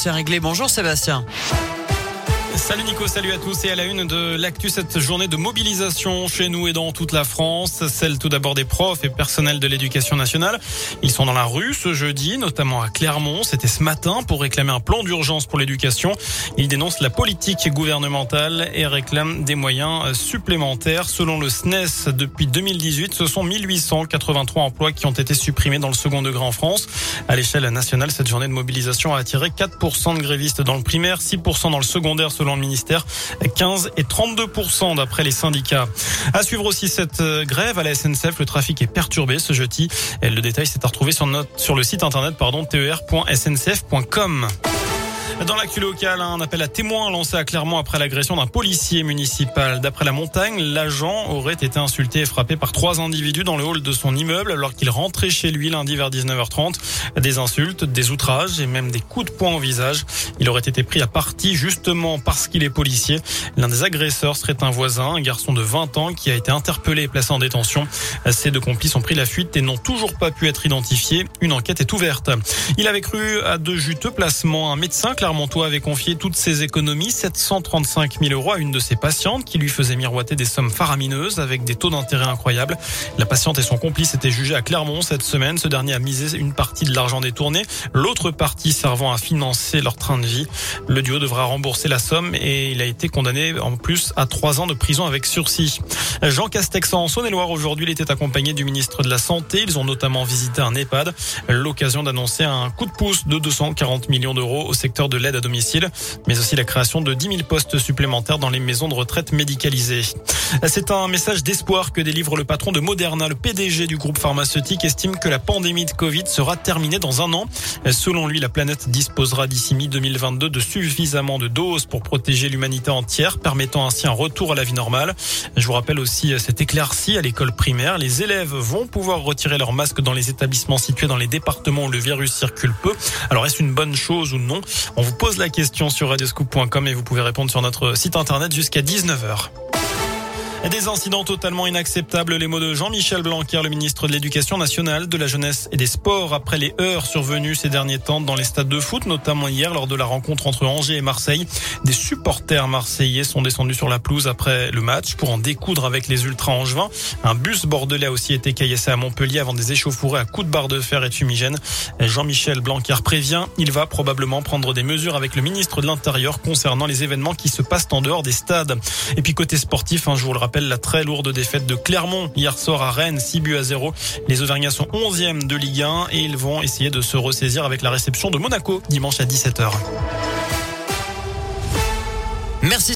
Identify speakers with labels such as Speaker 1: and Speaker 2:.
Speaker 1: C'est réglé. Bonjour Sébastien.
Speaker 2: Salut Nico, salut à tous et à la une de l'actu cette journée de mobilisation chez nous et dans toute la France, celle tout d'abord des profs et personnels de l'éducation nationale. Ils sont dans la rue ce jeudi, notamment à Clermont, c'était ce matin pour réclamer un plan d'urgence pour l'éducation. Ils dénoncent la politique gouvernementale et réclament des moyens supplémentaires. Selon le SNES, depuis 2018, ce sont 1883 emplois qui ont été supprimés dans le second degré en France. À l'échelle nationale, cette journée de mobilisation a attiré 4% de grévistes dans le primaire, 6% dans le secondaire selon le ministère, 15 et 32% d'après les syndicats. À suivre aussi cette euh, grève à la SNCF, le trafic est perturbé ce jeudi. Le détail s'est à retrouver sur, notre, sur le site internet pardon, ter.sncf.com. Dans l'actu locale, un appel à témoins lancé à Clermont après l'agression d'un policier municipal. D'après la montagne, l'agent aurait été insulté et frappé par trois individus dans le hall de son immeuble alors qu'il rentrait chez lui lundi vers 19h30. Des insultes, des outrages et même des coups de poing au visage. Il aurait été pris à partie justement parce qu'il est policier. L'un des agresseurs serait un voisin, un garçon de 20 ans qui a été interpellé et placé en détention. Ces deux complices ont pris la fuite et n'ont toujours pas pu être identifiés. Une enquête est ouverte. Il avait cru à de juteux placements. Un médecin Clermontois avait confié toutes ses économies, 735 000 euros, à une de ses patientes qui lui faisait miroiter des sommes faramineuses avec des taux d'intérêt incroyables. La patiente et son complice étaient jugés à Clermont cette semaine. Ce dernier a misé une partie de l'argent détourné, l'autre partie servant à financer leur train de vie. Le duo devra rembourser la somme et il a été condamné en plus à trois ans de prison avec sursis. Jean Castex en Saône-et-Loire aujourd'hui, il était accompagné du ministre de la Santé. Ils ont notamment visité un EHPAD. L'occasion d'annoncer un coup de pouce de 240 millions d'euros au secteur de l'aide à domicile, mais aussi la création de 10 000 postes supplémentaires dans les maisons de retraite médicalisées. C'est un message d'espoir que délivre le patron de Moderna. Le PDG du groupe pharmaceutique estime que la pandémie de Covid sera terminée dans un an. Selon lui, la planète disposera d'ici mi-2022 de suffisamment de doses pour protéger l'humanité entière, permettant ainsi un retour à la vie normale. Je vous rappelle aussi cette éclaircie à l'école primaire. Les élèves vont pouvoir retirer leur masque dans les établissements situés dans les départements où le virus circule peu. Alors est-ce une bonne chose ou non? On vous pose la question sur radioscoop.com et vous pouvez répondre sur notre site internet jusqu'à 19h. Des incidents totalement inacceptables, les mots de Jean-Michel Blanquer, le ministre de l'Éducation nationale, de la jeunesse et des sports, après les heures survenues ces derniers temps dans les stades de foot, notamment hier lors de la rencontre entre Angers et Marseille. Des supporters marseillais sont descendus sur la pelouse après le match pour en découdre avec les ultras angevins. Un bus bordelais a aussi été caillassé à Montpellier avant des échauffourées à coups de barre de fer et de fumigène. Jean-Michel Blanquer prévient, il va probablement prendre des mesures avec le ministre de l'Intérieur concernant les événements qui se passent en dehors des stades. Et puis côté sportif, un jour le rappelle la très lourde défaite de Clermont hier soir à Rennes, 6 buts à 0. Les Auvergnats sont 11e de Ligue 1 et ils vont essayer de se ressaisir avec la réception de Monaco dimanche à 17h.